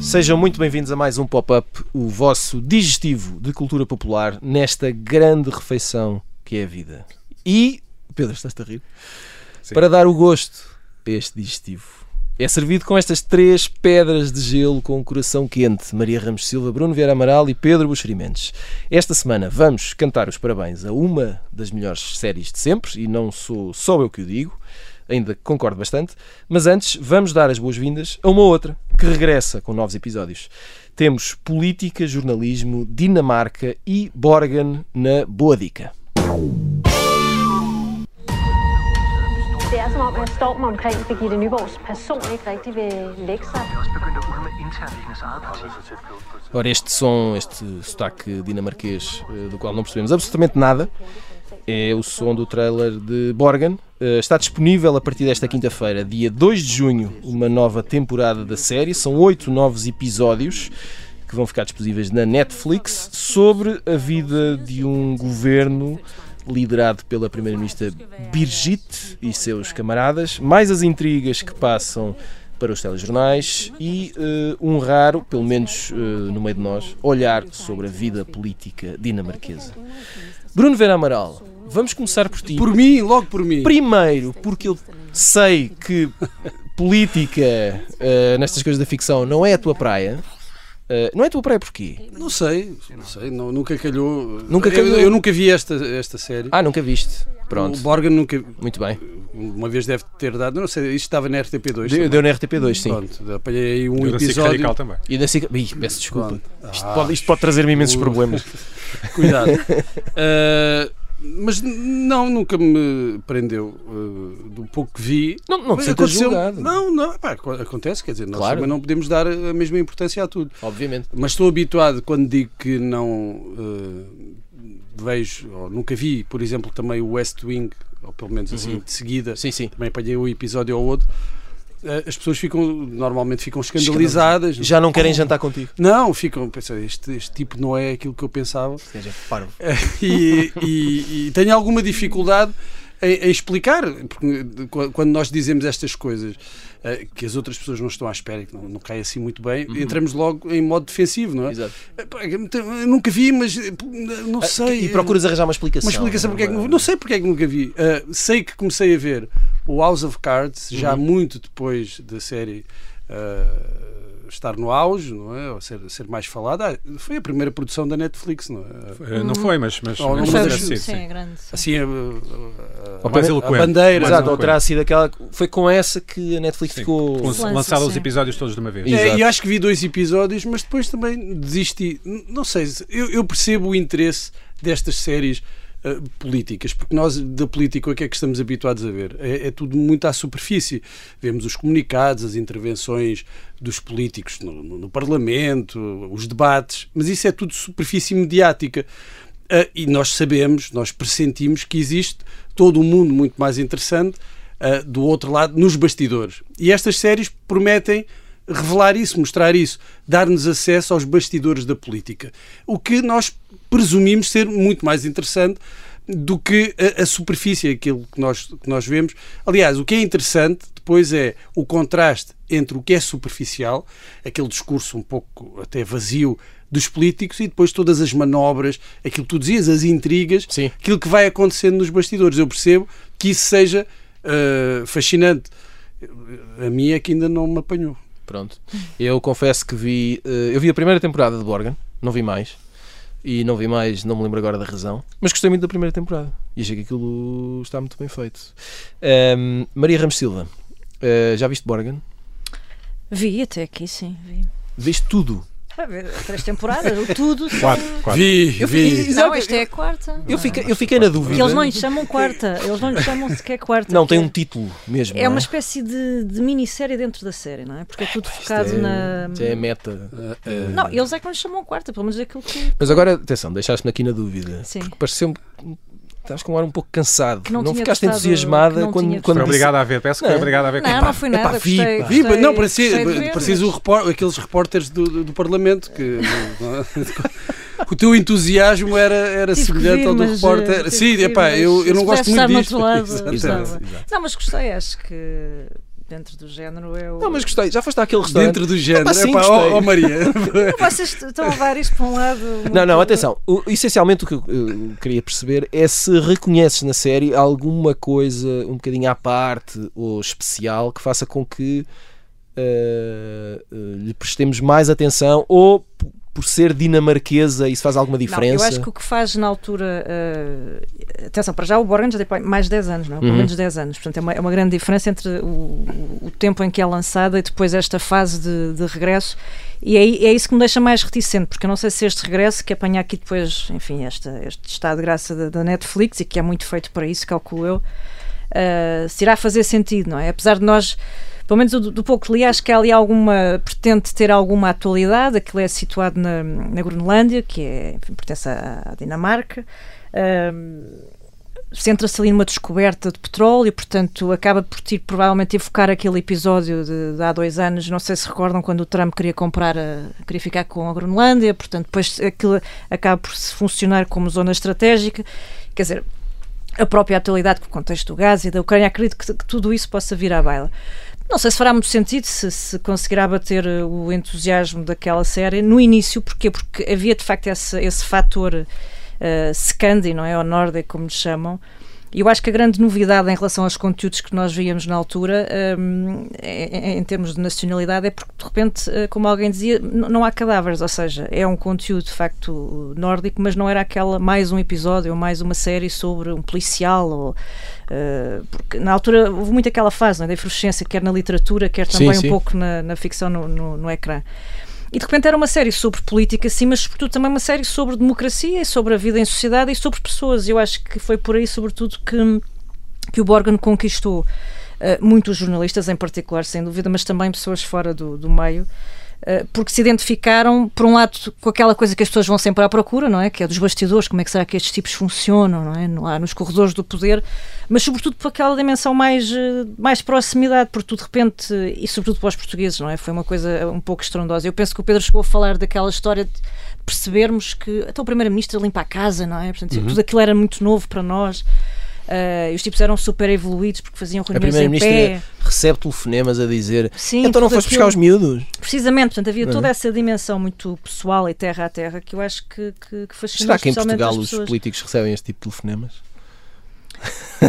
Sejam muito bem-vindos a mais um Pop-Up, o vosso digestivo de cultura popular nesta grande refeição que é a vida. E, Pedro, estás-te a rir? Sim. Para dar o gosto a este digestivo, é servido com estas três pedras de gelo com o coração quente: Maria Ramos Silva, Bruno Vieira Amaral e Pedro Buxerimentos. Esta semana vamos cantar os parabéns a uma das melhores séries de sempre, e não sou só eu que o digo, ainda concordo bastante, mas antes vamos dar as boas-vindas a uma outra que regressa com novos episódios. Temos política, jornalismo, Dinamarca e Borgen na Boa Dica. Stormen omkring Birgitte Nyborgs person ikke rigtig vil lægge sig. parti. Ora, este som, este sotaque dinamarquês, eh, do qual não percebemos absolutamente nada, é o som do trailer de Borgen. Eh, Está disponível a partir desta quinta-feira, dia 2 de junho, uma nova temporada da série. São oito novos episódios que vão ficar disponíveis na Netflix sobre a vida de um governo liderado pela Primeira-Ministra Birgit e seus camaradas, mais as intrigas que passam para os telejornais e eh, um raro, pelo menos eh, no meio de nós, olhar sobre a vida política dinamarquesa. Bruno Vera Amaral, vamos começar por ti. Por mim, logo por mim. Primeiro, porque eu sei que política eh, nestas coisas da ficção não é a tua praia. Eh, não é a tua praia porquê? Não sei, não sei, não, nunca calhou. Nunca Eu- calhou? Eu, nunca vi esta, esta série. Ah, nunca viste. O Pronto, Borgen nunca. muito bem. Uma vez deve ter dado. Não sei, isto estava na RTP2. Deu, deu na RTP2, sim. Pronto, apanhei aí um Eu da SIC episódio. Também. E da SIC... Ih, peço desculpa. Pronto. Isto, Ah, pode, isto pode trazer-me imensos uh. problemas. Cuidado. Ah, mas não, nunca me prendeu ah, do pouco que vi. Não, não te aconteceu- julgado. Não, não, pá, aco- acontece, quer dizer, nós Claro. também não podemos dar a mesma importância a tudo. Obviamente. Mas estou habituado quando digo que não eh, vejo, ou nunca vi, por exemplo, também o West Wing, ou pelo menos assim, Uhum. de seguida, Sim, sim. também apanhei um episódio ou outro. Eh, as pessoas ficam, normalmente ficam escandalizadas. Já não querem jantar contigo. Não, ficam, pensam, este, este tipo não é aquilo que eu pensava. Seja, parvo. e, e- e tenho alguma dificuldade em, explicar, porque qu- quando nós dizemos estas coisas eh, que as outras pessoas não estão à espera e que não, não cai assim muito bem, Uhum. entramos logo em modo defensivo, não é? Exato. Eu nunca vi, mas eh, não sei. E procuras arranjar uma explicação. uma explicação porque é que não, sei porque é que nunca vi. Sei que comecei a ver o House of Cards já Uhum. muito depois da série uh, estar no auge, não é? Ou ser, ser mais falada. Ah, foi a primeira produção da Netflix, não é? Eh, Não foi, mas, mas, Oh, mas não terá foi- sido, sim, sim. é grande. sim. Assim, a, a- a- Mais a bandeira. Exato, ou terá sido aquela. Foi com essa que a Netflix Sim. ficou. Com- Lança, Lançado os sim. episódios todos de uma vez. É, e acho que vi dois episódios, mas depois também desisti. Não sei, se- eu, eu percebo o interesse destas séries ah, políticas, porque nós da política o que é que estamos habituados a ver? É, é tudo muito à superfície. Vemos os comunicados, as intervenções dos políticos no, no- no Parlamento, os debates, mas isso é tudo superfície mediática. Ah, e nós sabemos, nós pressentimos que existe todo um mundo muito mais interessante ah, do outro lado, nos bastidores. E estas séries prometem revelar isso, mostrar isso, dar-nos acesso aos bastidores da política. O que nós presumimos ser muito mais interessante do que a, a superfície, aquilo que nós, que nós vemos. Aliás, o que é interessante depois é o contraste entre o que é superficial, aquele discurso um pouco até vazio dos políticos, e depois todas as manobras, aquilo que tu dizias, as intrigas, Sim. aquilo que vai acontecendo nos bastidores. Eu percebo que isso seja ah, fascinante. A mim é que ainda não me apanhou. Pronto. Eu confesso que vi. eh, eu vi a primeira temporada de Borgen, não vi mais. E não vi mais, não me lembro agora da razão. Mas gostei muito da primeira temporada. E achei que aquilo está muito bem feito. Ahm, Maria Ramos Silva, eh, já viste Borgen? Vi até aqui, sim. Vi. Viste tudo. Ah, vi Três temporadas, o tudo. são- Quatro, quatro. Vi, Eu vi. vi- Não, esta é a quarta. Eu fiquei, eu fiquei na dúvida. Que eles não lhe chamam quarta, eles não lhe chamam sequer quarta. Não, tem um título mesmo. É não uma espécie de, de minissérie dentro da série, não é? Porque é tudo Isto focado é- na. isto é meta. Eh, Não, eles é que não lhe chamam quarta, pelo menos é aquilo que. Mas agora, atenção, deixaste-me aqui na dúvida. Sim. Porque pareceu-me. Estás com um ar um pouco cansado. Que não não tinha ficaste gostado- que entusiasmada não quando, quando Foi obrigado a ver, peço que foi Não. obrigado a ver. Não, não foi nada. epá, vi, gostei, gostei- não, parecia, repor- aqueles repórteres do, do, do Parlamento que o teu entusiasmo era, era Tive semelhante vir, ao do eh, repórter. tive Sim, epá, eu, eu não gosto muito estar no disto. outro lado, gostava. Exato. Não, mas gostei, acho que dentro do género eu. Não, mas gostei. Já foste àquele restaurante? Dentro do género. Epá, sim, Epá, ó, ó, Maria. Vocês estão a levar isto para um lado. Não, não, muito- atenção. O- essencialmente o que eu, queria perceber é se reconheces na série alguma coisa um bocadinho à parte ou especial que faça com que eh, lhe prestemos mais atenção ou por ser dinamarquesa isso faz alguma Não, diferença? eu acho que o que faz na altura. eh, atenção, para já o Borgen já tem mais de 10 anos, não é? Pelo Uhum. menos 10 anos. Portanto, é uma, é uma grande diferença entre o, o tempo em que é lançada e depois esta fase de, de regresso. E é, é isso que me deixa mais reticente, porque eu não sei se este regresso, que apanha aqui depois, enfim, esta, este estado de graça da, da Netflix e que é muito feito para isso, calculo eu, eh, se irá fazer sentido, não é? Apesar de nós pelo menos do, do pouco que li, acho que há ali alguma. pretende ter alguma atualidade. Aquilo é situado na, na Groenlândia, que é, enfim, pertence à, à Dinamarca. Ahm, Centra-se ali numa descoberta de petróleo, portanto, acaba por ter, provavelmente evocar aquele episódio de, de há dois anos. Não sei se recordam quando o Trump queria comprar, a, queria ficar com a Groenlândia, portanto, depois aquilo acaba por se funcionar como zona estratégica. Quer dizer, a própria atualidade com o contexto do gás e da Ucrânia, acredito que, que tudo isso possa vir à baila. Não sei se fará muito sentido, se, se conseguirá bater uh, o entusiasmo daquela série no início, porquê? Porque havia de facto esse, esse fator uh, Scandi, não é? Ou nórdico, como lhe chamam. Eu acho que a grande novidade em relação aos conteúdos que nós víamos na altura, um, em, em termos de nacionalidade, é porque de repente, uh, como alguém dizia, não há cadáveres, ou seja, é um conteúdo de facto nórdico, mas não era aquela mais um episódio ou mais uma série sobre um policial ou Uh, porque na altura houve muito aquela fase é, da efervescência, quer na literatura, quer Sim, também sim. um pouco na, na ficção no, no, no ecrã. E de repente era uma série sobre política, sim, mas sobretudo também uma série sobre democracia e sobre a vida em sociedade e sobre pessoas. Eu acho que foi por aí, sobretudo, que, que o Borgen conquistou uh, muitos jornalistas, em particular, sem dúvida, mas também pessoas fora do, do meio. Uh, porque se identificaram, por um lado, com aquela coisa que as pessoas vão sempre à procura, não é? Que é dos bastidores, como é que será que estes tipos funcionam, não é? Lá nos corredores do poder, mas sobretudo por aquela dimensão mais, uh, mais proximidade, porque tu de repente, e sobretudo para os portugueses, não é? Foi uma coisa um pouco estrondosa. Eu penso que o Pedro chegou a falar daquela história de percebermos que até o Primeiro-Ministro limpa a casa, não é? Portanto, Uhum. tudo aquilo era muito novo para nós. Uh, e os tipos eram super evoluídos porque faziam reuniões em pé. Primeira-Ministra recebe telefonemas a dizer Sim, então não foste buscar os miúdos? Precisamente, portanto, havia Não é? toda essa dimensão muito pessoal e terra a terra que eu acho que, que, que fascinou Será que em Portugal os pessoas. políticos recebem este tipo de telefonemas?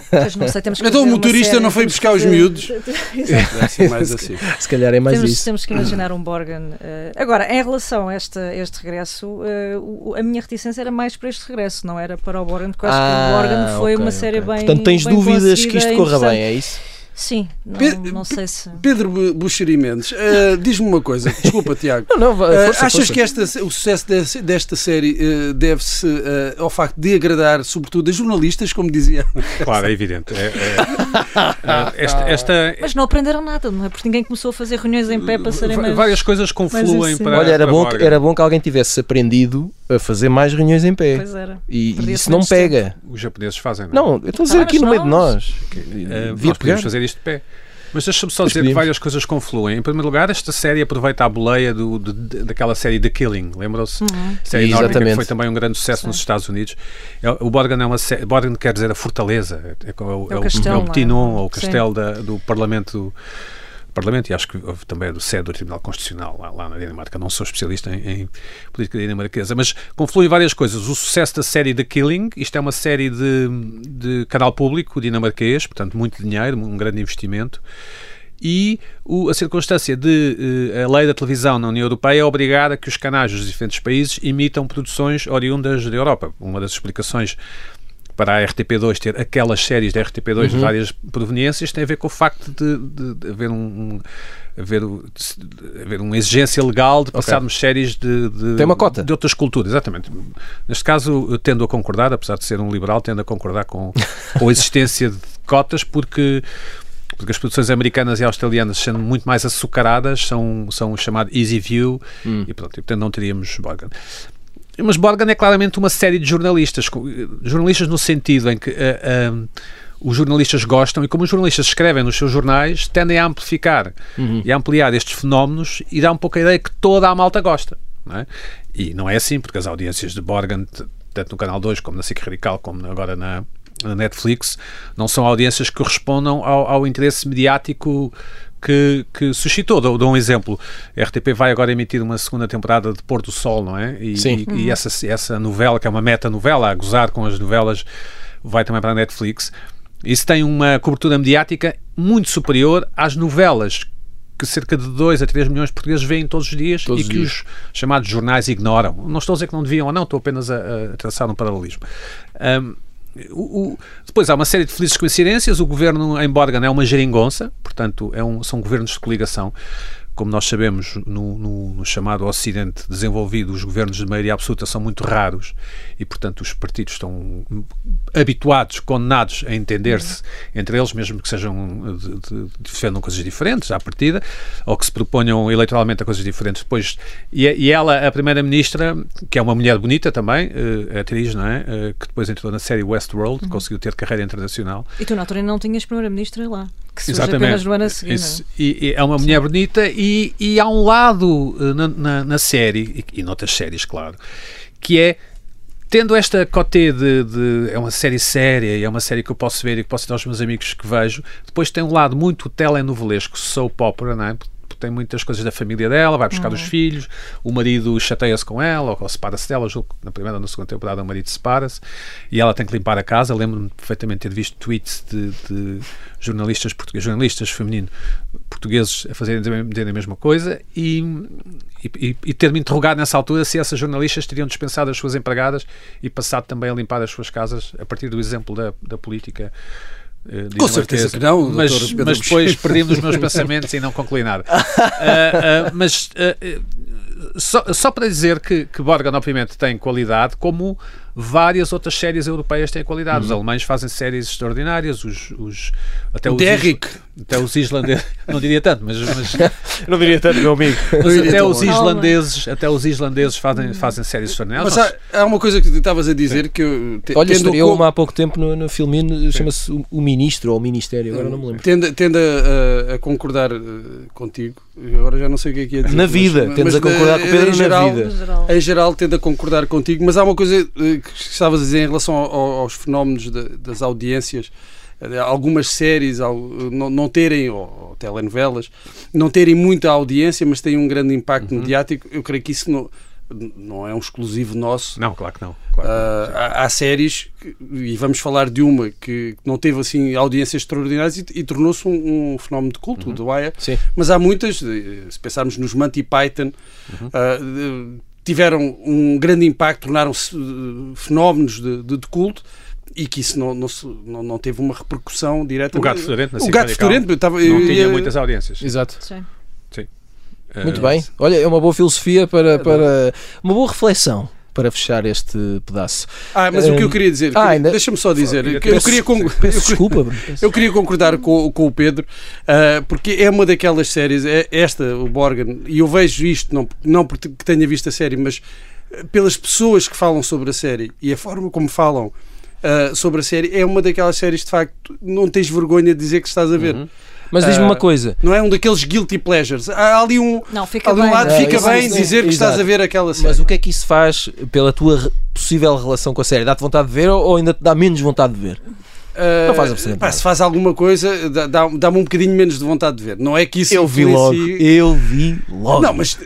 Pois não sei, temos que Então o motorista não foi buscar os fazer- miúdos? Ser mais assim. Se calhar é mais temos, isso. temos que imaginar um Borgen. eh, agora, em relação a esta, este regresso, o- a minha reticência era mais para este regresso, não era para o Borgen, porque eu acho que o Borgen foi Ah, ok, uma série ok. bem. Portanto, tens bem dúvidas que isto corra bem, é isso? Sim, não, Pe- não sei se. Pedro Bu- Buxeri Mendes, eh, diz-me uma coisa. Desculpa, Tiago. Não, não, Eh, força, achas força. que esta, o sucesso desse- desta série eh, deve-se ao facto de agradar, sobretudo, a jornalistas, como dizia? Claro, é evidente. É- é- é, esta, esta- Mas não aprenderam nada, não é? Porque ninguém começou a fazer reuniões em pé para serem mais. várias coisas confluem assim. para. Olha, era para bom, que, era bom que alguém tivesse aprendido a fazer mais reuniões em pé. Pois era. E, e isso não pega. Os japoneses fazem, não é? Não, eu estou a dizer Ah, aqui no meio de nós- Devia nós podemos fazer isto de pé. Mas deixa-me só dizer que várias coisas confluem. Em primeiro lugar, esta série aproveita a boleia do, de- de- daquela série The Killing, lembram-se? Série nórdica que Exatamente. foi também um grande sucesso nos Estados Unidos. É- O Borgen é uma série, Borgen quer dizer a fortaleza, é, é, o- É o é é o é? Tinon, ou o Sim. castelo da- do Parlamento Parlamento e acho que houve também do sede do Tribunal Constitucional lá, lá na Dinamarca. Não sou especialista em, em política dinamarquesa, mas confluem várias coisas. O sucesso da série The Killing, isto é uma série de, de canal público dinamarquês, portanto, muito dinheiro, um grande investimento. E o- a circunstância de eh, a lei da televisão na União Europeia obrigar a que os canais dos diferentes países imitam produções oriundas da Europa. Uma das explicações para a RTP2 ter aquelas séries da RTP2 de várias proveniências tem a ver com o facto de, de- de haver um, um- haver, haver uma exigência legal de passarmos séries de, de- Tem uma cota. de outras culturas, exatamente. Neste caso, tendo a concordar, apesar de ser um liberal, tendo a concordar com, com a existência de cotas, porque porque as produções americanas e australianas, sendo muito mais açucaradas, são, são o chamado easy view Hum. e, portanto, e, portanto não teríamos Borgen. Mas Borgen é claramente uma série de jornalistas, jornalistas no sentido em que eh, os jornalistas gostam e como os jornalistas escrevem nos seus jornais, tendem a amplificar e a ampliar estes fenómenos e dá um pouco a ideia que toda a malta gosta. Não é? E não é assim, porque as audiências de Borgen, t- tanto no Canal 2 como na SIC Radical, como agora na, na Netflix, não são audiências que correspondam ao, ao interesse mediático que, que suscitou. Dou, dou um exemplo. A RTP vai agora emitir uma segunda temporada de Pôr do Sol, não é? E, Sim. e, e essa, essa novela, que é uma meta-novela, a gozar com as novelas, vai também para a Netflix. Isso tem uma cobertura mediática muito superior às novelas que cerca de 2 a 3 milhões de portugueses veem todos os dias Todos e que dias. os chamados jornais ignoram. Não estou a dizer que não deviam ou não, estou apenas a, a traçar um paralelismo. Ahm, o- o- depois há uma série de felizes coincidências. O governo em Borgan é uma geringonça, portanto, é um- são governos de coligação. Como nós sabemos, no, no- no chamado Ocidente desenvolvido, os governos de maioria absoluta são muito raros e, portanto, os partidos estão habituados, condenados a entender-se entre eles, mesmo que sejam de, de, defendam coisas diferentes à partida, ou que se proponham eleitoralmente a coisas diferentes depois. E, e ela, a primeira-ministra, que é uma mulher bonita também, eh, atriz, não é? Eh, que depois entrou na série Westworld, conseguiu ter carreira internacional. E tu na altura não tinhas primeira-ministra lá, que surge apenas no ano a seguir. Isso. não E, e é uma mulher bonita e, e há um lado eh, na, na, na série, e, e noutras séries, claro, que é tendo esta coté de, de- é uma série séria e é uma série que eu posso ver e que posso dar aos meus amigos que vejo, depois tem um lado muito telenovelesco, soap opera, não é? Porque tem muitas coisas da família dela, vai buscar os filhos, o marido chateia-se com ela ou, separa-se dela, julgo que na primeira ou na segunda temporada o marido separa-se e ela tem que limpar a casa. Lembro-me perfeitamente ter visto tweets de, de jornalistas portugueses, jornalistas femininos portugueses a fazerem a mesma coisa e, e, e ter-me interrogado nessa altura se essas jornalistas teriam dispensado as suas empregadas e passado também a limpar as suas casas a partir do exemplo da, da política. Eh, Com certeza que não, mas, Pedro mas depois perdi-me os meus pensamentos e não concluí nada. Ah, ah, mas ah, só, só para dizer que, que Borgen, obviamente, tem qualidade, como várias outras séries europeias têm qualidade. Uhum. Os alemães fazem séries extraordinárias, os, os, até, os Derrick. até os islandeses, não diria tanto, mas, mas, Não diria tanto, meu amigo. mas até os islandeses, até os islandeses fazem, fazem séries extraordinárias. Mas há, há uma coisa que tu estavas a dizer que eu te- Olha, tendo estreou co- uma há pouco tempo no, no Filmino, chama-se o, o Ministro ou o Ministério, agora não me lembro. Tendo, tendo a, a- a concordar eh, contigo, agora já não sei o que é que é dizer. Na vida, tendes a concordar com o Pedro em na geral, vida. Em geral, tendo a concordar contigo, mas há uma coisa eh, que estavas a dizer em relação ao- ao- aos fenómenos da- das audiências. eh, Algumas séries não, não terem, ou, ou telenovelas, não terem muita audiência, mas têm um grande impacto Uhum. mediático. Eu creio que isso não, não é um exclusivo nosso. Não, claro que não. Claro. Ah, há, há séries, que- e vamos falar de uma que não teve assim audiências extraordinárias e, e tornou-se um, um fenómeno de culto, o The Wire. Sim. Mas há muitas, se pensarmos nos Monty Python, ah, de- tiveram um grande impacto, tornaram-se eh, fenómenos de, de- de culto e que isso não, não, se- não, não teve uma repercussão direta. O Gato Fedorento, na O Gato Fedorento, estava- não eu tinha muitas audiências. Exato. Sim. Muito Eh, bem. Olha, é uma boa filosofia para, para uma boa reflexão para fechar este pedaço. Ah, mas o que eu Hum, queria dizer, ah, ainda- deixa-me só dizer, eu Peço- queria, con- Peço eu- desculpa. Eu queria concordar com, com o Pedro, ah, porque é uma daquelas séries, é esta, o Borgen, e eu vejo isto, não, não porque tenha visto a série, mas ah, pelas pessoas que falam sobre a série e a forma como falam ah, sobre a série, é uma daquelas séries de facto, não tens vergonha de dizer que estás a ver. Mas diz-me Ah, uma coisa. Não é um daqueles guilty pleasures. Há ali um, Não, fica ali um bem. lado, Não, fica isso- bem dizer que estás exato. a ver aquela série. Mas o que é que isso faz pela tua possível relação com a série? Dá-te vontade de ver ou ainda te dá menos vontade de ver? Ah, Não faz absolutamente pá, nada. se faz alguma coisa, dá- dá- dá-me um bocadinho menos de vontade de ver. Não é que isso Eu vi logo. Eu vi logo. Não, mas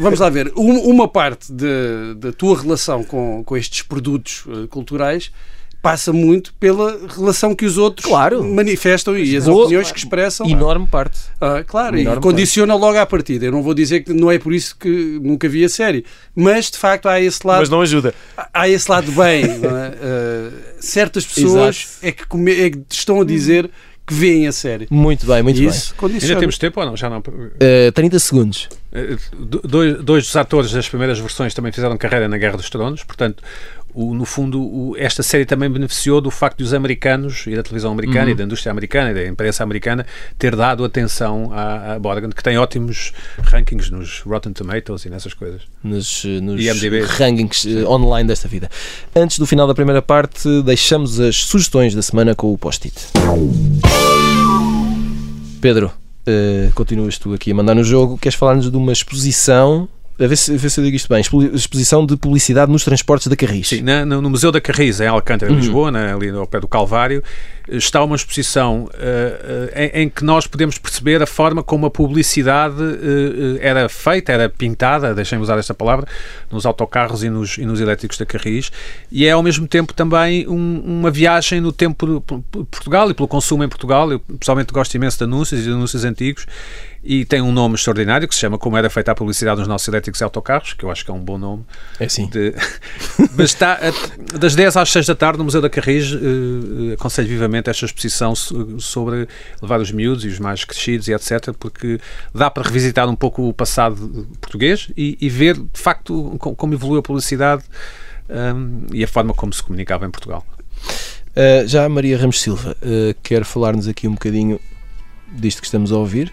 vamos lá ver. Um- Uma parte da tua relação com, com estes produtos eh, culturais passa muito pela relação que os outros Claro. manifestam e as opiniões que expressam. Enorme parte. Ah, claro, e Enorme condiciona logo à partida. Eu não vou dizer que não é por isso que nunca vi a série, mas de facto há esse lado, não ajuda. há esse lado bem. não é? Ah, certas pessoas é que, come- é que estão a dizer que veem a série. Muito bem, muito E bem. isso condiciona. Ainda temos tempo ou não? Já não. Uh, 30 segundos. Eh, do- Dois, dois dos atores das primeiras versões também fizeram carreira na Guerra dos Tronos, portanto, o- no fundo, o- esta série também beneficiou do facto de os americanos, e da televisão americana, e da indústria americana, e da imprensa americana, ter dado atenção à, à Borgen, que tem ótimos rankings nos Rotten Tomatoes e nessas coisas. nos, eh, nos rankings eh, online desta vida. Antes do final da primeira parte, deixamos as sugestões da semana com o post-it. Pedro, eh, continuas tu aqui a mandar no jogo. Queres falar-nos de uma exposição? A ver, se, a ver se eu digo isto bem. Expo- Exposição de publicidade nos transportes da Carris. Sim, no, no Museu da Carris, em Alcântara, em Lisboa, na- ali ao pé do Calvário, está uma exposição eh, em, em que nós podemos perceber a forma como a publicidade eh, era feita, era pintada, deixem-me usar esta palavra, nos autocarros e nos, e nos elétricos da Carris, e é ao mesmo tempo também um- uma viagem no tempo de Portugal e pelo consumo em Portugal. Eu pessoalmente gosto imenso de anúncios e de anúncios antigos. E tem um nome extraordinário que se chama Como Era Feita a Publicidade nos Nossos Elétricos e Autocarros, que eu acho que é um bom nome. É assim. De- Mas está a- das 10 às 6 da tarde no Museu da Carris. eh, aconselho vivamente esta exposição so- sobre levar os miúdos e os mais crescidos e etc. Porque dá para revisitar um pouco o passado português e, e ver de facto co- como evoluiu a publicidade hum, e a forma como se comunicava em Portugal. Uh, já a Maria Ramos Silva uh, quer falar-nos aqui um bocadinho disto que estamos a ouvir,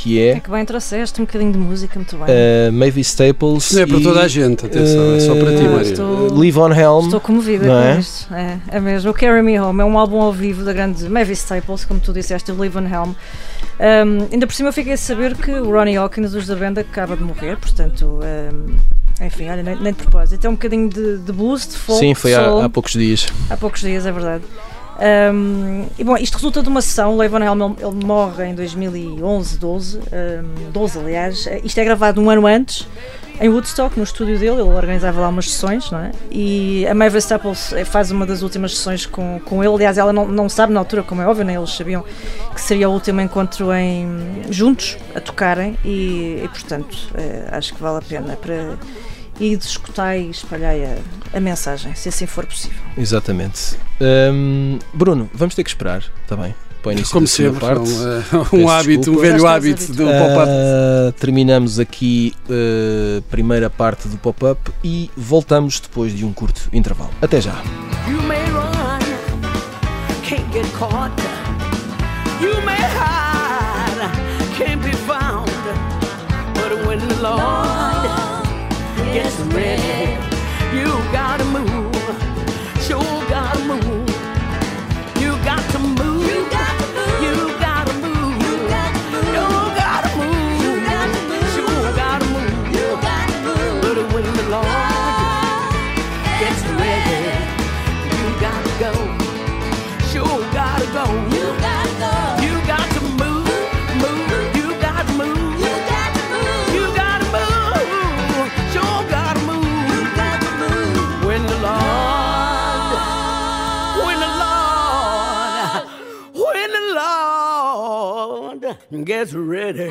que É é que bem trouxeste um bocadinho de música, muito bem. uh, Mavis Staples. Isto não é para e, toda a gente, atenção, é só para ti, uh, Maria. estou- uh, Live on Helm. Estou comovida não com é? isto. É, é mesmo. O Carry Me Home é um álbum ao vivo da grande Mavis Staples, como tu disseste, o Live on Helm. Um, ainda por cima eu fiquei a saber que o Ronnie Hawkins, dos da banda, acaba de morrer, portanto, um, enfim, olha, nem, nem de propósito. É um bocadinho de, de blues, de folk, Sim, foi há, há poucos dias. há poucos dias, é verdade. Um, e bom, isto resulta de uma sessão. O Levon Helm ele, morre em 2011, 12, um, 12 aliás. Eh, Isto é gravado um ano antes em Woodstock, no estúdio dele. Ele organizava lá umas sessões, não é? E a Mavis Staples eh, faz uma das últimas sessões com, com ele. Aliás, ela não, não sabe na altura, como é óbvio, nem eles sabiam que seria o último encontro em juntos a tocarem. E, e, portanto, eh, acho que vale a pena para ir escutar e espalhar a, a mensagem, se assim for possível. Exatamente. Um, Bruno, vamos ter que esperar, está bem? Para o início Como sempre, parte. um, um Peço hábito, um velho hábito do pop-up. Ah, terminamos aqui a primeira parte do pop-up e voltamos depois de um curto intervalo. Até já. You gets ready, you gotta move. Lord gets ready.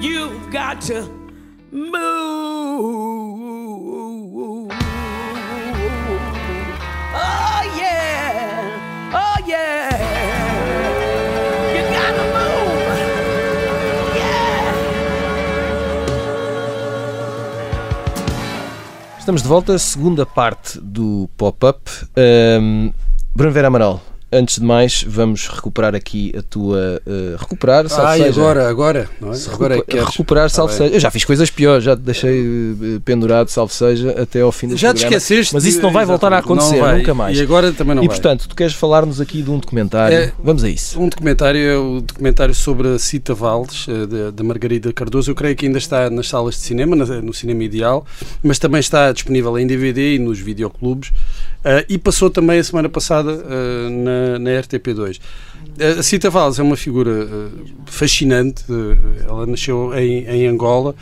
You've got to move. Oh yeah, oh. Yeah. Estamos de volta, segunda parte do pop-up. Um, Bruno Vera Amaral, antes de mais, vamos recuperar aqui a tua. uh, recuperar, salvo Ai, seja. agora, agora. Não é? Se Agora é recu- queres. recuperar, Tá bem. seja. Eu já fiz coisas piores, já te deixei uh, pendurado, salvo seja, até ao fim deste Já te programa. esqueceste. Mas isso não vai voltar a acontecer, vai. nunca mais. E agora também não e vai. portanto, tu queres falar-nos aqui de um documentário? É- Vamos a isso. Um documentário é o documentário sobre a Cita Valdes, eh, da- da Margarida Cardoso. Eu creio que ainda está nas salas de cinema, na- no Cinema Ideal, mas também está disponível em DVD e nos videoclubes. Eh, e passou também a semana passada eh, na, na RTP2. Eh, A Cita Valdes é uma figura eh, fascinante. Ela nasceu em, em Angola,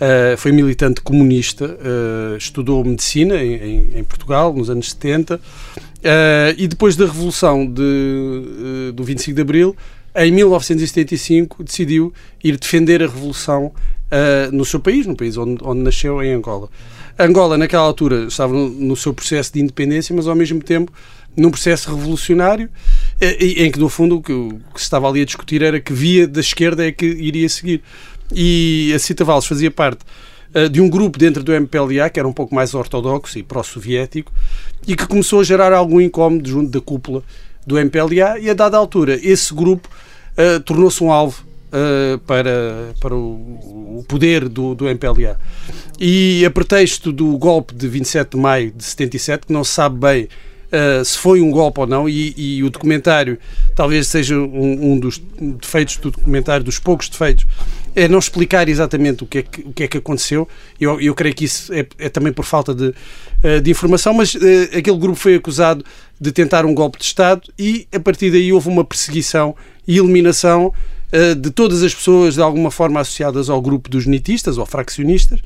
eh, foi militante comunista, eh, estudou medicina em, em- Portugal nos anos 70 eh, e depois da Revolução de, do 25 de Abril, em 1975, decidiu ir defender a Revolução no seu país, no país onde, onde nasceu, em Angola. Angola, naquela altura, estava no seu processo de independência, mas ao mesmo tempo num processo revolucionário eh, em que no fundo o que, se estava ali a discutir era que via da esquerda é que iria seguir. E a Cita Valls fazia parte eh, de um grupo dentro do MPLA que era um pouco mais ortodoxo e pró-soviético e que começou a gerar algum incómodo junto da cúpula do MPLA e a dada altura esse grupo eh, tornou-se um alvo eh, para, para o, o poder do, do MPLA. E a pretexto do golpe de 27 de maio de 77, que não se sabe bem Uh, se foi um golpe ou não, e, e o documentário talvez seja um, um, dos defeitos do documentário, dos poucos defeitos, é não explicar exatamente o que é que, o que, é que aconteceu. Eu, eu creio que isso é, é também por falta de, uh, de informação, mas uh, aquele grupo foi acusado de tentar um golpe de Estado e a partir daí houve uma perseguição e eliminação de todas as pessoas de alguma forma associadas ao grupo dos nitistas ou fraccionistas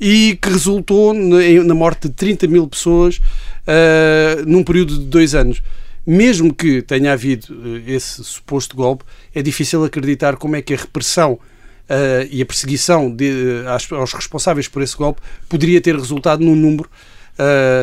e que resultou na morte de 30 mil pessoas uh, num período de dois anos. Mesmo que tenha havido uh, esse suposto golpe, é difícil acreditar como é que a repressão uh, e a perseguição de, aos responsáveis por esse golpe poderia ter resultado num número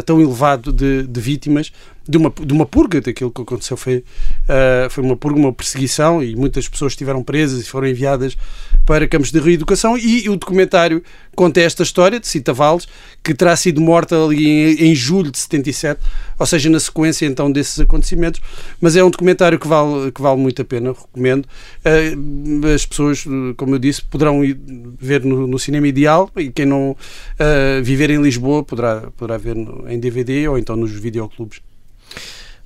tão elevado de, de vítimas de uma, de uma purga, daquilo que aconteceu foi, uh, foi uma purga, uma perseguição e muitas pessoas estiveram presas e foram enviadas para campos de reeducação e, o documentário conta esta história de Cita Valles, que terá sido morta ali em, em, julho de 77, ou seja, na sequência então desses acontecimentos, mas é um documentário que vale, que vale muito a pena, recomendo. Uh, as pessoas, como eu disse, poderão ir ver no, no cinema ideal e quem não uh, viver em Lisboa poderá, poderá ver no, em DVD ou então nos videoclubes.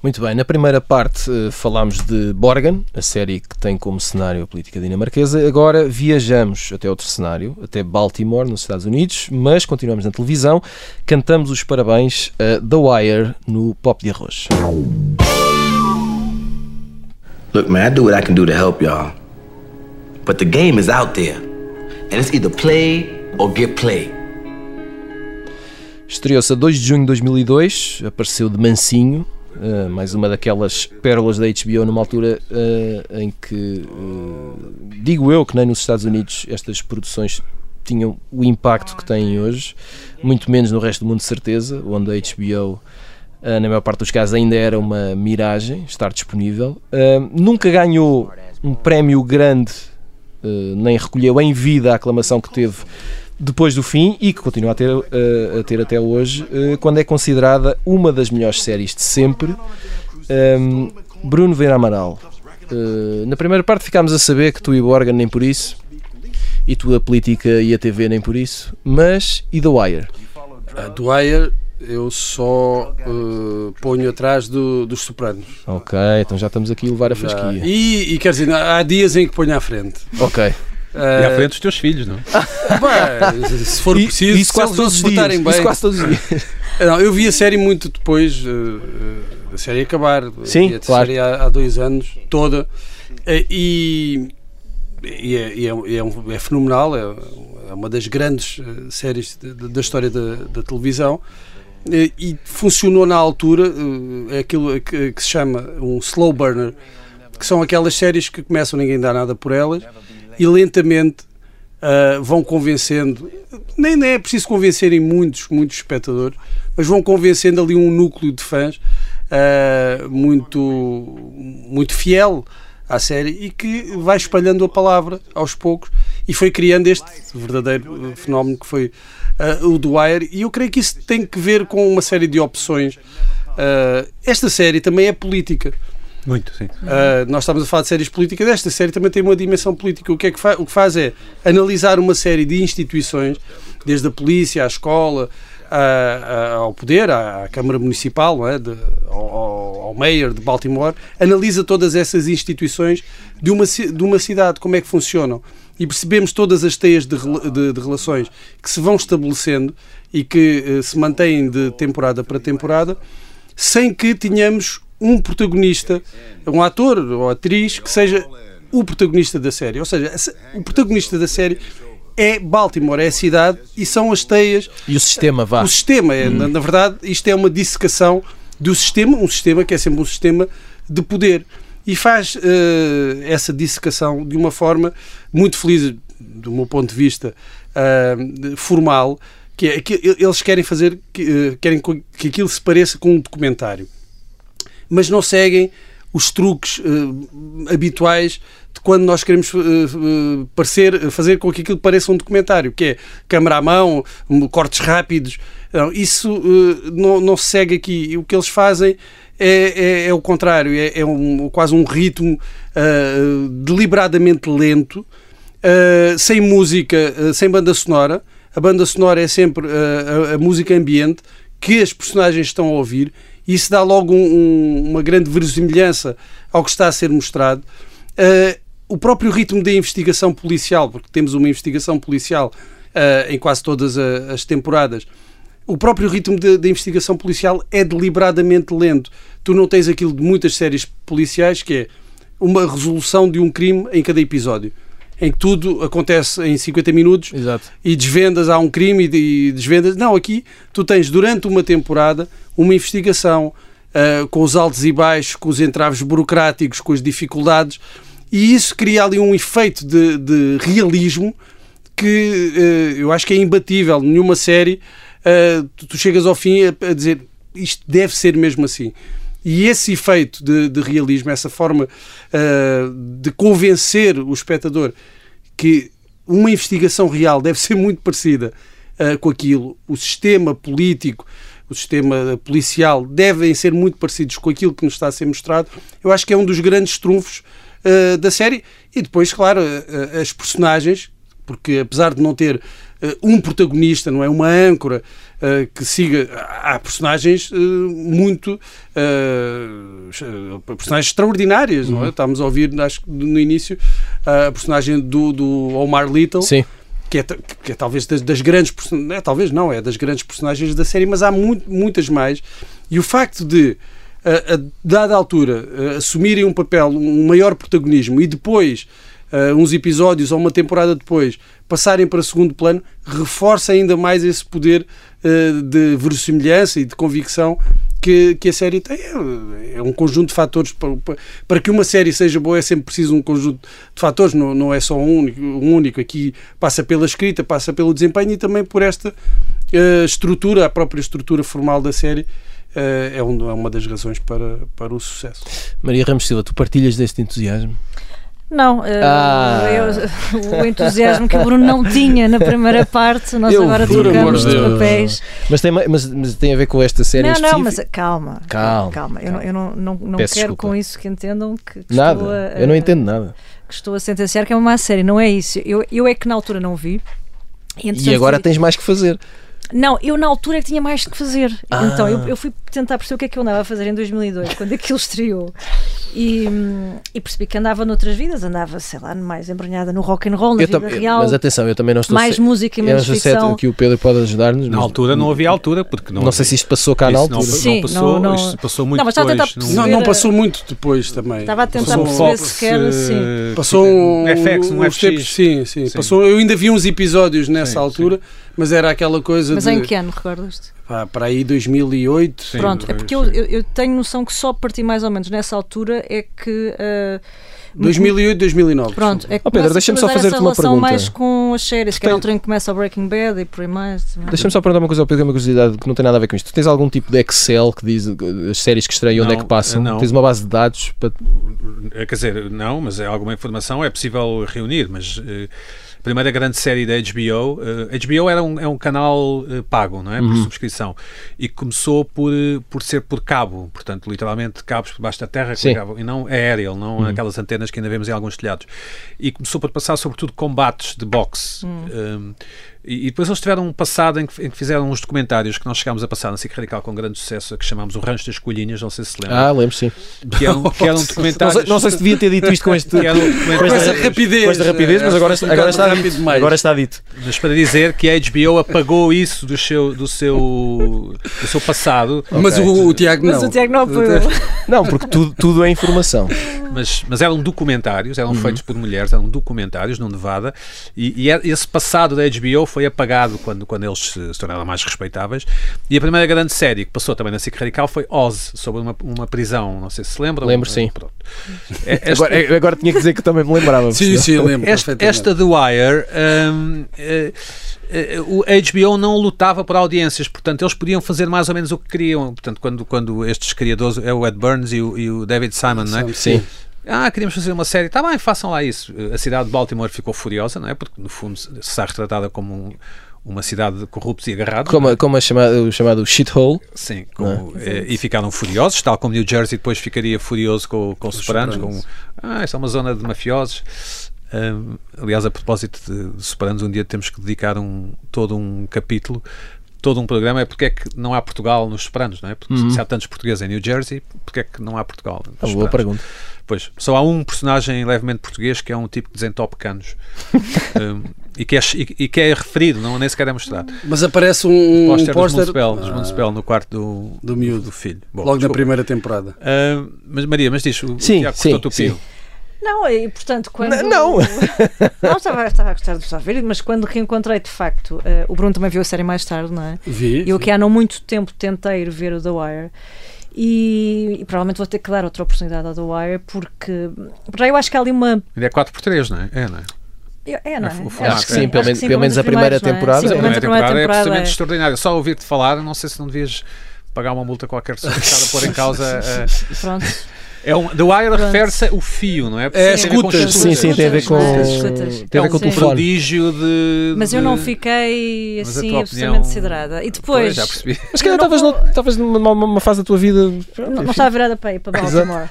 Muito bem, na primeira parte uh, falámos de Borgen, a série que tem como cenário a política dinamarquesa. Agora viajamos até outro cenário, até Baltimore, nos Estados Unidos, mas continuamos na televisão. Cantamos os parabéns a The Wire no Pop de Arroz. Look, man, I do what I can do to help y'all. But the game is out there. And it's either play or get played. Estreou-se a 2 de junho de 2002, apareceu de mansinho, Uh, mais uma daquelas pérolas da HBO numa altura uh, em que uh, digo eu que nem nos Estados Unidos estas produções tinham o impacto que têm hoje, muito menos no resto do mundo de certeza, onde a HBO na maior parte dos casos ainda era uma miragem estar disponível. nunca ganhou um prémio grande, nem recolheu em vida a aclamação que teve depois do fim e que continua a ter, uh, a ter até hoje, uh, quando é considerada uma das melhores séries de sempre. Um, ehm, Bruno Vera Amaral. Uh, na primeira parte ficámos a saber que tu e o Borgen nem por isso, e tu a política e a TV nem por isso, mas e The Wire? A The Wire eu só uh, ponho atrás do, dos Sopranos. Ok, então já estamos aqui a levar a fasquia. E, e quer dizer, há dias em que ponho à frente. Ok. E à frente dos teus filhos, não? Se for preciso, isso quase todos os dias. Bem. Isso quase todos os dias. Não, eu vi a série muito depois uh, da série acabar. Sim, a claro. série há, há, dois anos, toda. Uh, e, e, é, e é, é, um, é, fenomenal. É, é, uma das grandes séries da história da, da televisão. E funcionou na altura é aquilo que, que se chama um slow burner, que são aquelas séries que começam, ninguém dá nada por elas e lentamente uh, vão convencendo, nem, nem é preciso convencerem muitos, muitos espectadores, mas vão convencendo ali um núcleo de fãs uh, muito, muito fiel à série e que vai espalhando a palavra aos poucos e foi criando este verdadeiro fenómeno que foi uh, o Dwyer e eu creio que isso tem que ver com uma série de opções. Uh, esta série também é política. Muito, sim. Uh, nós estamos a falar de séries políticas, esta série também tem uma dimensão política. O que, é que o que faz é analisar uma série de instituições, desde a polícia, à escola, a, a, ao poder, à, à Câmara Municipal, é? de, ao, ao Mayor de Baltimore, analisa todas essas instituições de uma, de uma cidade, como é que funcionam. E percebemos todas as teias de, de, de relações que se vão estabelecendo e que uh, se mantêm de temporada para temporada, sem que tenhamos um protagonista, um ator ou atriz que seja o protagonista da série. Ou seja, o protagonista da série é Baltimore, é a cidade e são as teias. E o sistema, vá. O sistema, é, hum. na, na, verdade, isto é uma dissecação do sistema, um sistema que é sempre um sistema de poder. E faz uh, essa dissecação de uma forma muito feliz, do meu ponto de vista uh, formal, que é que eles querem fazer, que, uh, querem que aquilo se pareça com um documentário mas não seguem os truques eh, habituais de quando nós queremos eh, parecer, fazer com que aquilo pareça um documentário, que é câmara à mão, cortes rápidos. Não, isso eh, não, não se segue aqui. E o que eles fazem é, é- é o contrário, é, é um- quase um ritmo deliberadamente lento, sem música, sem banda sonora. A banda sonora é sempre a, a música ambiente que as personagens estão a ouvir. E isso dá logo um- um- uma grande verosimilhança ao que está a ser mostrado. Ah, o próprio ritmo da investigação policial, porque temos uma investigação policial ah, em quase todas a- as temporadas, o próprio ritmo da investigação policial é deliberadamente lento. Tu não tens aquilo de muitas séries policiais que é uma resolução de um crime em cada episódio. Em que tudo acontece em 50 minutos Exato. e desvendas, há um crime e, desvendas. Não, aqui tu tens durante uma temporada uma investigação ah, com os altos e baixos, com os entraves burocráticos, com as dificuldades, e isso cria ali um efeito de, de realismo que eh, eu acho que é imbatível. Nenhuma série eh, tu, tu chegas ao fim a, a dizer isto deve ser mesmo assim. E esse efeito de, de realismo, essa forma eh, de convencer o espectador que uma investigação real deve ser muito parecida eh, com aquilo, o sistema político, o sistema policial devem ser muito parecidos com aquilo que nos está a ser mostrado, eu acho que é um dos grandes trunfos eh, da série. E depois, claro, as personagens, porque apesar de não ter um protagonista, não é uma âncora eh, que siga, há personagens eh, muito eh, personagens extraordinárias, não é? Estamos a ouvir, acho que no início, a personagem do, do Omar Little, Sim. que é, que é talvez das, das grandes é, talvez não, é das grandes personagens da série, mas há muito- muitas mais. E o facto de, a, a dada altura, a, assumirem um papel, um maior protagonismo e depois, a, uns episódios ou uma temporada depois, passarem para segundo plano, reforça ainda mais esse poder de verossimilhança e de convicção que, que a série tem. É, é um conjunto de fatores. Para, para- que uma série seja boa é sempre preciso um conjunto de fatores, não, não é só um único, um único. Aqui passa pela escrita, passa pelo desempenho e também por esta eh, estrutura, a própria estrutura formal da série. eh, é, é uma das razões para, para o sucesso. Maria Ramos Silva, tu partilhas deste entusiasmo? Não, eh, Ah. eu- o entusiasmo que o Bruno não tinha na primeira parte, nós Eu agora trocamos de papéis. Mas tem, ma- mas, mas tem a ver com esta série Não, não, mas eh, calma, Calma, calma. Eu, não- eu não, não, não quero desculpa. com isso que entendam que, que Nada, estou a, eu não entendo nada. que estou a sentenciar que é uma má série. Não é isso. Eu, eu é que na altura não vi. E entretanto agora tens mais que fazer. Não, eu na altura é que tinha mais que fazer. Ah. Então eu, eu fui tentar perceber o que é que eu andava a fazer em 2002, quando aquilo estreou. E, e percebi que andava noutras vidas, andava, sei lá, mais embrenhada no rock and roll, na Eu vida real. Mas atenção, eu também não estou mais música e não menos é ficção. que o Pedro pode ajudar-nos. Na altura não havia altura, porque não, Não sei se isto passou cá na não, altura. não Sim, passou, não- não- isto passou muito Não, mas depois. num- Não, Perceber, não passou muito depois também. Estava a tentar Passou- perceber Fox, se quer, sim. eh, Passou um, um FX, um FX. tempos, sim, sim, Sim. Passou, eu ainda vi uns episódios nessa Sim, altura, mas era aquela coisa Mas de em que ano, recordas-te? pá, para aí 2008. Sim, Pronto, é porque eu, eu, eu tenho noção que só parti mais ou menos nessa altura é que. ah, 2008, 2009. Pronto, é que Oh, Pedro, deixa-me a só fazer fazer-te uma pergunta. mais com as séries, que é a tens- altura em que começa o Breaking Bad e por aí mais. Deixa-me só perguntar uma coisa ao Pedro, uma curiosidade que não tem nada a ver com isto. Tu tens algum tipo de Excel que diz uh, as séries que estreiam, onde é que passam? não. Tens uma base de dados para. Eh, Quer dizer, não, mas é alguma informação é possível reunir, mas a primeira grande série da HBO, eh, HBO era um, é um canal eh, pago, não é? Por Uhum. subscrição. E começou por, eh, por ser por cabo, portanto, literalmente cabos por baixo da terra ligavam, e não aéreo, não Uhum. aquelas antenas que ainda vemos em alguns telhados. E começou por passar sobretudo combates de boxe. Um, e, e depois eles tiveram um passado em que, em que fizeram uns documentários que nós chegámos a passar na SIC Radical com grande sucesso, que chamámos o Rancho das Colhinhas, não sei se se lembra. Ah, lembro, sim. que eram, que eram Não documentários. sei, não sei se devia ter dito isto com este. que eram Com esta essa rapidez. Com esta rapidez, mas agora, agora está dito. demais. Agora está dito. Mas para dizer que a HBO apagou isso do seu, do seu, do seu passado, Mas Ok. o, o Tiago não. Mas o Tiago não apoiou. Não, porque tudo, tudo é informação. mas, mas eram documentários, eram feitos por mulheres, eram documentários no Nevada, e, e é- esse passado da HBO foi apagado quando, quando eles se, se tornaram mais respeitáveis. E a primeira grande série que passou também na SIC Radical foi Oz, sobre uma, uma prisão, não sei se se lembram. Lembro, sim. Pronto. É- esta- Agora, agora tinha que dizer que também me lembrava. Sim, sim, lembro. Esta, esta The Wire hum, eh, eh, o HBO não lutava por audiências, portanto eles podiam fazer mais ou menos o que queriam. Portanto, quando, quando estes criadores, é o Ed Burns e o, e o David Simon, não é? Sim. Ah, queríamos fazer uma série. Tá bem, façam lá isso. A cidade de Baltimore ficou furiosa, não é? Porque, no fundo, se está retratada como um- uma cidade de corruptos e agarrados. Como, é? a- como a chamada, o chamado shithole. Sim, como, eh, e ficaram furiosos, tal como New Jersey depois ficaria furioso com, com os Sopranos, com, ah, essa é uma zona de mafiosos. Ahm, aliás, a propósito de, de Sopranos, um dia temos que dedicar um, todo um capítulo, todo um programa, é porque é que não há Portugal nos Sopranos, não é? Porque se há tantos portugueses em New Jersey, porque é que não há Portugal? nos Uma boa pergunta. Pois, só há um personagem levemente português que é um tipo que desentope canos. Ahm, e, que é, e, e que é referido, não, nem sequer é mostrado. Mas aparece um, um póster dos póster Municipal, dos Municipal no quarto do, do miúdo. do filho. Bom, logo na desculpa. primeira temporada. Ah, mas Maria, mas diz, o Sim, Tiago sim, cortou-te o pio. Não, e portanto, quando. N- não. não, estava, estava a gostar de só ver, mas quando reencontrei de facto, eh, o Bruno também viu a série mais tarde, não é? Vi. Eu que há não muito tempo tentei ir ver o The Wire e, e provavelmente vou ter que dar outra oportunidade ao The Wire porque já eu acho que há ali uma. Ainda é 4x3, não é? É, não é? É, não é? formato, Acho que sim, é. pelo menos- pelo menos a primeira é? temporada. Sim, Sim, A primeira temporada é absolutamente é- extraordinário. Só ouvir-te falar, não sei se não devias pagar uma multa qualquer estar a pôr em causa. eh, Pronto. É um, The Wire refere-se ao fio, não é? Porque É, escutas. Sim, sim, tem a ver com, tem a ver É com o um telefone. prodígio de. Mas eu não fiquei Mas assim absolutamente siderada. E Pois, depois. já percebi. Mas que estavas vou- numa, numa- numa fase da tua vida. Não, não estava virada para ir para Baltimore.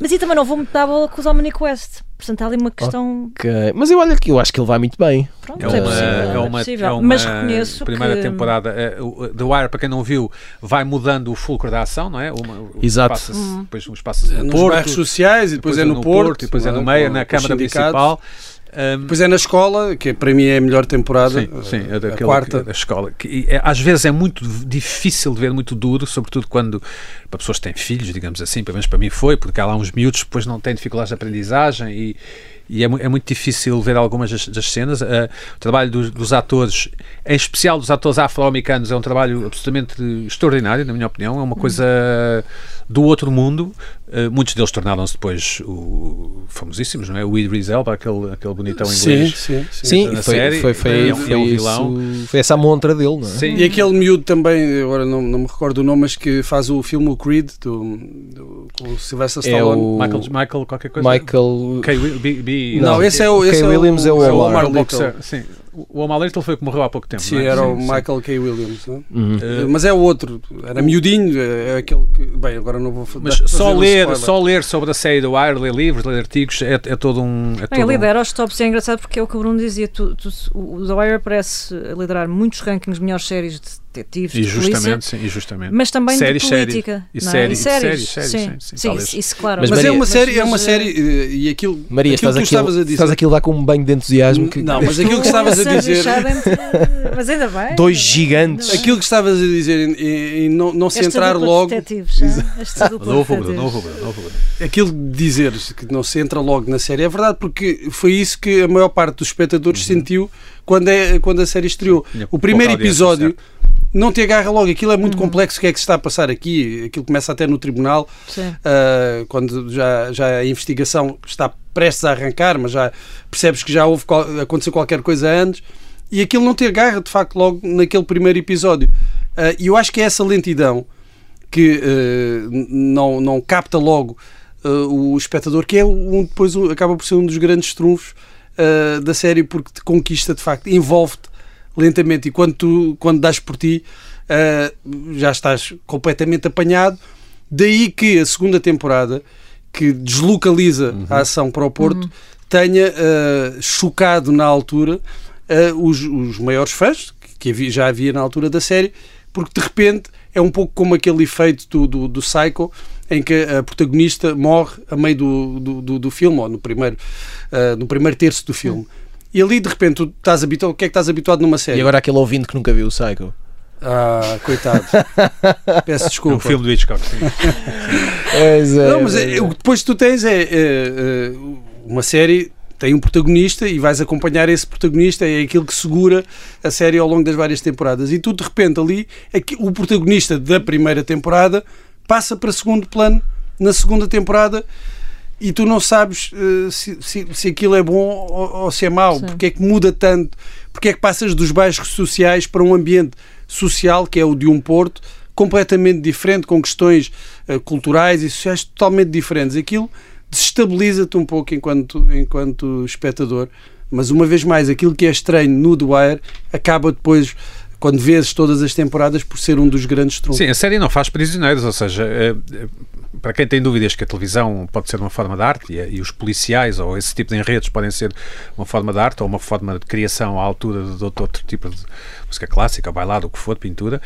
Mas e também não vou muito dar bola com o Dominic West. Portanto, há ali uma questão. Ok. Mas eu olho que eu acho que ele vai muito bem. Pronto, É é, uma, possível. é é uma, possível. é uma Mas reconheço primeira que. temporada. é, o- The Wire, para quem não viu, vai mudando o fulcro da ação, não é? Uma, Exato. Uhum. Depois uns passos no Nos Porto, bairros sociais e depois, é no, Porto. e depois é no meio, Com- na Câmara. Municipal. Um, Depois é na escola, que para mim é a melhor temporada. Sim, sim, é a daquele, quarta. da escola. Que, é- às vezes é muito difícil de ver, muito duro, sobretudo quando para pessoas que têm filhos, digamos assim, pelo menos para mim foi, porque há lá uns miúdos que depois não têm dificuldades de aprendizagem e, e é, é muito difícil ver algumas das, das cenas. Ah, o trabalho dos, dos atores, em especial dos atores afro-americanos, é um trabalho absolutamente extraordinário, na minha opinião. É uma coisa do outro mundo. Ah, muitos deles tornaram-se depois o, famosíssimos, não é? O Idris Elba, aquele, aquele bonitão Sim, inglês. sim, sim. Sim, na foi, série, foi, foi, é foi, é um isso- vilão. foi essa a montra dele, não é? Sim. E aquele miúdo também, agora não, não me recordo o nome, mas que faz o filme O Creed do, do, com o Sylvester É Stallone. o Michael, Michael qualquer coisa. Michael. K. B, B, Não, esse é o. Esse é Williams é o Omar. Omar o boxer. Little. Sim. O Omar Little foi o que morreu há pouco tempo. Sim, não é? era o sim. Michael K. Williams. Não? é? Uhum. Eh, Mas é o outro, era miudinho, é aquele que. Bem, agora não vou mas fazer só um ler, spoiler. só ler sobre a série do Wire, ler livros, ler artigos, é, é todo um. É todo um- lidera os tops, é engraçado porque é o que o Bruno dizia. Tu, tu, o The Wire parece liderar muitos rankings de melhores séries de detetives, E de polícia, justamente, sim, e justamente. mas também Séries, de séries. política. E não é? séries, e séries, séries, séries, sim, sim, sim, sim, isso, claro. Mas Mas, Maria- é uma série, é uma série e aquilo, Maria, aquilo estás que tu estavas a dizer. estás aquilo lá com um banho de entusiasmo. Que, Não, mas aquilo que estavas a dizer. entre- Mas ainda bem. Dois gigantes. Aquilo que estavas a dizer em não, não se entrar logo. detetives, de Novo Bruno, detetives. aquilo de dizeres que não se entra logo na série é verdade, porque foi isso que a maior parte dos espectadores sentiu quando, é, quando a série estreou. O primeiro episódio não te agarra logo, aquilo é Uhum. muito complexo, o que é que se está a passar aqui? Aquilo começa até no tribunal, ah, quando já, já a investigação está prestes a arrancar, mas já percebes que já houve, aconteceu qualquer coisa antes, e aquilo não te agarra de facto logo naquele primeiro episódio. Ah, E eu acho que é essa lentidão que n- não, não capta logo o espectador, que é um, depois um- acaba por ser um dos grandes trunfos eh, da série, porque te conquista de facto, envolve-te lentamente. E quando tu quando das por ti eh, já estás completamente apanhado. Daí que a segunda temporada, que deslocaliza a ação para o Porto, tenha eh, chocado na altura os, os maiores fãs, que havia- já havia na altura da série, porque de repente é um pouco como aquele efeito do, do, do Psycho, em que a protagonista morre a meio do, do, do, do filme, ou no primeiro, eh, no primeiro terço do filme. E ali, de repente, tu estás habituado, o que é que estás habituado numa série? E agora aquele ouvinte que nunca viu o Psycho. Ah, coitado. Peço É um desculpa. filme do Hitchcock. sim. Pois é, Não, mas é, o que depois tu tens é, é, é, uma série tem um protagonista e vais acompanhar esse protagonista, é aquilo que segura a série ao longo das várias temporadas. E tu de repente ali, o protagonista da primeira temporada passa para segundo plano na segunda temporada e tu não sabes eh, se, se, se aquilo é bom ou, ou se é mau, Sim. porque é que muda tanto, porque é que passas dos bairros sociais para um ambiente social, que é o de um Porto, completamente diferente, com questões eh, culturais e sociais totalmente diferentes. Aquilo desestabiliza-te um pouco enquanto, enquanto espectador, mas uma vez mais, aquilo que é estranho no The Wire acaba depois, quando vês todas as temporadas, por ser um dos grandes trunfos. Sim, a série não faz prisioneiros, ou seja, eh, eh, para quem tem dúvidas que a televisão pode ser uma forma de arte e, e os policiais ou esse tipo de enredos podem ser uma forma de arte ou uma forma de criação à altura de outro tipo de música clássica, bailado, o que for, pintura,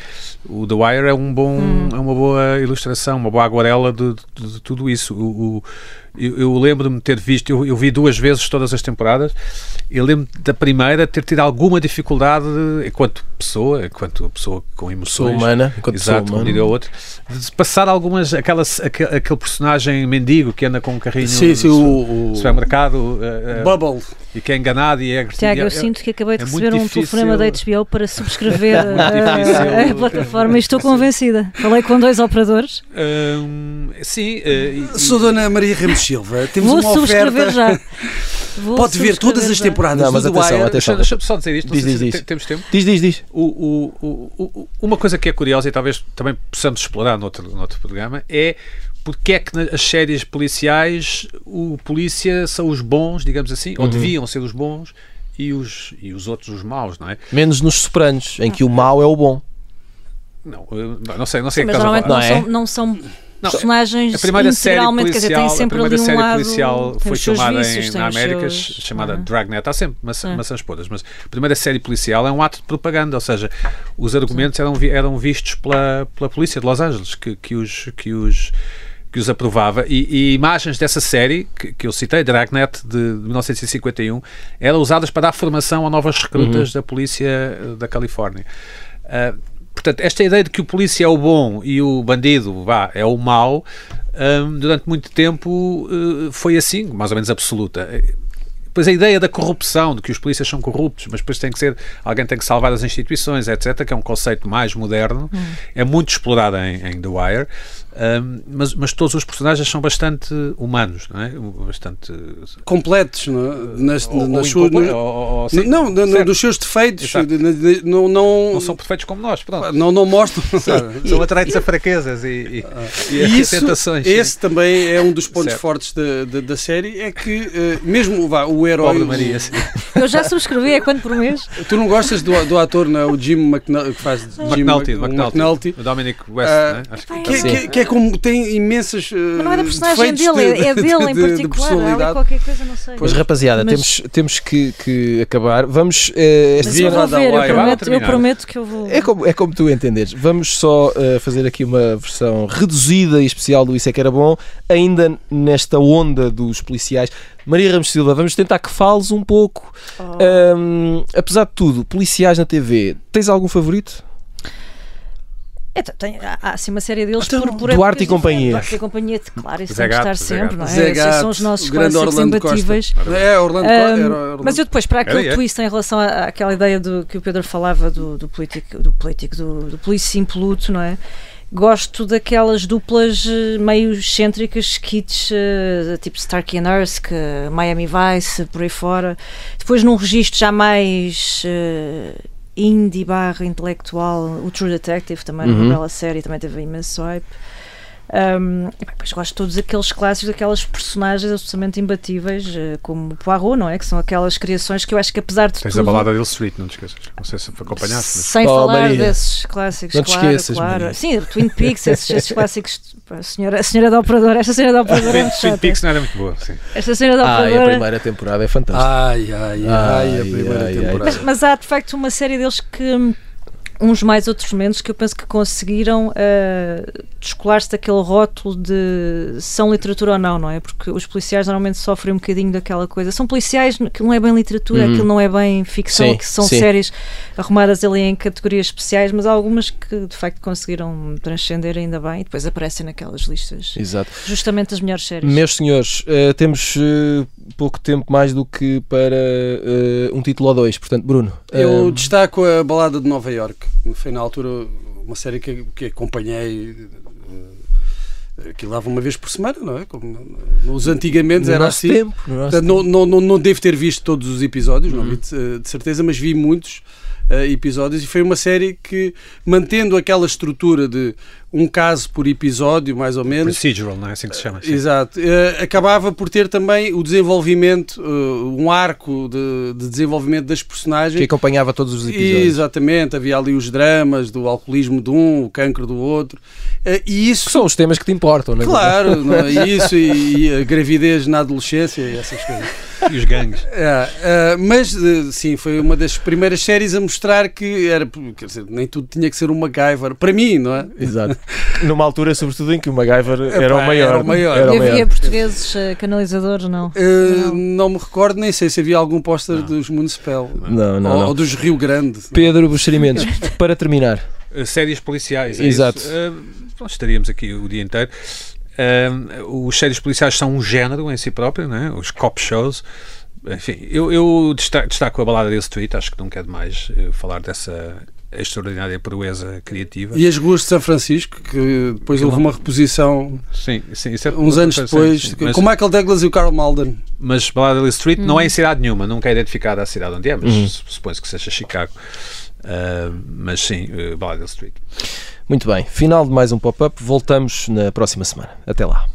o The Wire é, um bom, é uma boa ilustração, uma boa aguarela de, de- de tudo isso. O, o- eu, eu lembro-me de ter visto, eu, eu vi duas vezes todas as temporadas, eu lembro da primeira ter tido alguma dificuldade enquanto pessoa, enquanto pessoa com emoções, Pessoa humana, enquanto pessoa exato, como humana. outro, de passar algumas, aquela, aquele, aquele personagem mendigo que anda com um carrinho Sim, sim, no o, supermercado eh, eh, Bubble. e que é enganado e é agressivo. Tiago, É- eu sinto que acabei de é receber um telefonema da HBO para subscrever a, difícil. a plataforma e estou convencida. Falei com dois operadores, Hum, sim, eh, e- Sou Dona Maria Ramos Silva. Temos vou uma subscrever oferta. já. Vou Pode ver todas as temporadas Não, mas do atenção, Wire. atenção. Deixa- Deixa-me só dizer isto, Diz, diz, diz. te- temos tempo. Diz, diz, diz. O, o- o- o- uma coisa que é curiosa e talvez também possamos explorar noutro, noutro programa é porque é que nas séries policiais o polícia são os bons, digamos assim, ou deviam ser os bons e os, e os outros os maus, não é? Menos nos Sopranos, em que o mau é o bom. Não, eu não sei, não sei Sim, o que mas normalmente não, Não é? são, não são Não, personagens A primeira série quer dizer, policial, tem sempre a primeira ali um série lado, policial foi filmada vícios, em, na América, seus- chamada Uhum. Dragnet. Há sempre maçã, Sim. maçãs podres, mas a primeira série policial é um ato de propaganda, ou seja, os argumentos eram, eram vistos pela, pela polícia de Los Angeles, que, que os. Que os que os aprovava e, e imagens dessa série que, que eu citei, Dragnet de, de 1951 eram usadas para dar formação a novas recrutas da polícia eh, da Califórnia Ah, portanto, esta ideia de que o polícia é o bom e o bandido vá, é o mau, hum, durante muito tempo eh, foi assim, mais ou menos absoluta. Depois a ideia da corrupção, de que os polícias são corruptos, mas depois tem que ser, alguém tem que salvar as instituições, etc., que é um conceito mais moderno, é muito explorado em, em The Wire, mas, mas todos os personagens são bastante humanos, não é? Bastante. completos não é? nas, ou- nas ou suas- incomple- ou- ou- ou- sim, não, dos seus defeitos não, não, Não são perfeitos como nós, pronto. não, não mostram São atraídos a fraquezas e, e, e a E isso, tentações. sim. esse também é um dos pontos Certo. fortes da, da, da série é que eh, mesmo vá, o herói Pobre Maria, sim. Eu já subscrevi, é quanto por mês? tu não gostas do, do ator não, é? o Jim McNulty que faz Jim McNulty, Mc- o McNulty. O Dominic West, Ah, né? Acho que Epá, que, Sim. que, que é como tem imensas Mas não é da personagem dele, de- é, é dele em de- de particular. Há ali personalidade. qualquer coisa, não sei. Mas rapaziada, Mas- temos, temos que, que acabar. Vamos. eh, esta Mas eu vou ver, eu prometo, eu prometo que eu vou. É como, é como tu entenderes. Vamos só eh, fazer aqui uma versão reduzida e especial do Isso é que era bom, ainda nesta onda dos policiais. Maria Ramos Silva, vamos tentar que fales um pouco. Oh. Ahm, apesar de tudo, policiais na TV, tens algum favorito? É, tem, há, há assim uma série deles Então, por, por Duarte e companhia. diferentes. Duarte e companhia, claro, isso Zé tem que estar sempre, Gato. não é? Zé Esses Gato, são os nossos o grande clássicos Orlando Costa. imbatíveis. É, Orlando, Orlando mas eu depois, para aquele Era, é. twist em relação à- àquela ideia do, que o Pedro falava do, do político, do político, do, do polícia impoluto, não é? Gosto daquelas duplas eh, meio excêntricas, skits, eh, tipo Starkey and Erskine, Miami Vice, por aí fora. Depois num registro já mais eh, indie barra intelectual, o True Detective também, Uhum. uma bela série, também teve imenso hype. Um, depois gosto de todos aqueles clássicos, aquelas personagens absolutamente imbatíveis, eh, como Poirot, não é? Que são aquelas criações que eu acho que apesar de Tens tudo... a balada Hill Street, não te esqueças. Não sei se acompanhaste, mas Sem Oh, falar Maria. desses clássicos, Não te claro, esqueças, claro. Maria. Sim, Twin Peaks, esses, esses clássicos. A senhora, a senhora da operadora, esta senhora da operadora é muito Twin. Peaks não era muito boa, sim. Esta senhora da Ah, e a operadora. primeira temporada é fantástica. Ai, ai, ai, Ai, a primeira ai, ai. temporada. Mas, mas há de facto uma série deles que. Hum, Uns mais, outros menos, que eu penso que conseguiram uh, descolar-se daquele rótulo de são literatura ou não, não é? Porque os policiais normalmente sofrem um bocadinho daquela coisa. São policiais que não é bem literatura, Uhum. aquilo não é bem ficção, Sim, que são sim. séries arrumadas ali em categorias especiais, mas há algumas que de facto conseguiram transcender ainda bem e depois aparecem naquelas listas. Exato. Justamente as melhores séries. Meus senhores, eh, temos eh, pouco tempo mais do que para um título ou dois. Portanto, Bruno. Eu destaco a Balada de Nova York. Foi na altura uma série que, que acompanhei Aquilo dava uma vez por semana, não é? Como nos antigamente No era assim. tempo, no Portanto, não, não, não, não devo ter visto todos os episódios, não vi de, eh, de certeza, mas vi muitos eh, episódios e foi uma série que, mantendo aquela estrutura de um caso por episódio, mais ou menos, Procedural, não é assim que se chama? Sim. Exato. Eh, acabava por ter também o desenvolvimento, eh, um arco de, de desenvolvimento das personagens. Que acompanhava todos os episódios. Exatamente, havia ali os dramas do alcoolismo de um, o cancro do outro. Eh, e isso Que são os temas que te importam, não é? Claro, não é? isso e, e a gravidez na adolescência e essas coisas. E os gangues. É, é, mas eh, sim, foi uma das primeiras séries a mostrar que era, quer dizer, nem tudo tinha que ser um MacGyver, para mim, não é? Exato. Numa altura, sobretudo, em que o MacGyver era o maior. era o maior. Era o E havia maior. portugueses eh, canalizadores, não? Eh, não me recordo, nem sei se havia algum póster dos Municipal Não, não, ou, não. ou dos Rio Grande. Pedro Buxerimentos, para terminar. Uh, séries policiais. é Exato. isso? Uh, nós estaríamos aqui o dia inteiro. Uh, os séries policiais são um género em si próprio, né? os cop shows. Enfim, eu, eu desta- destaco a balada desse tweet, acho que não quero mais uh, falar dessa extraordinária proeza criativa. E as ruas de São Francisco, que depois houve uma reposição Sim, sim, isso é uns anos coisa, depois, sim, mas, com Michael Douglas e o Carl Malden. mas Balada Street não é em cidade nenhuma, nunca é identificada a cidade onde é, mas Uhum. supõe-se que seja Chicago. Ah, mas sim, eh, uh, Bridal Street. Muito bem, final de mais um pop-up. Voltamos na próxima semana. Até lá.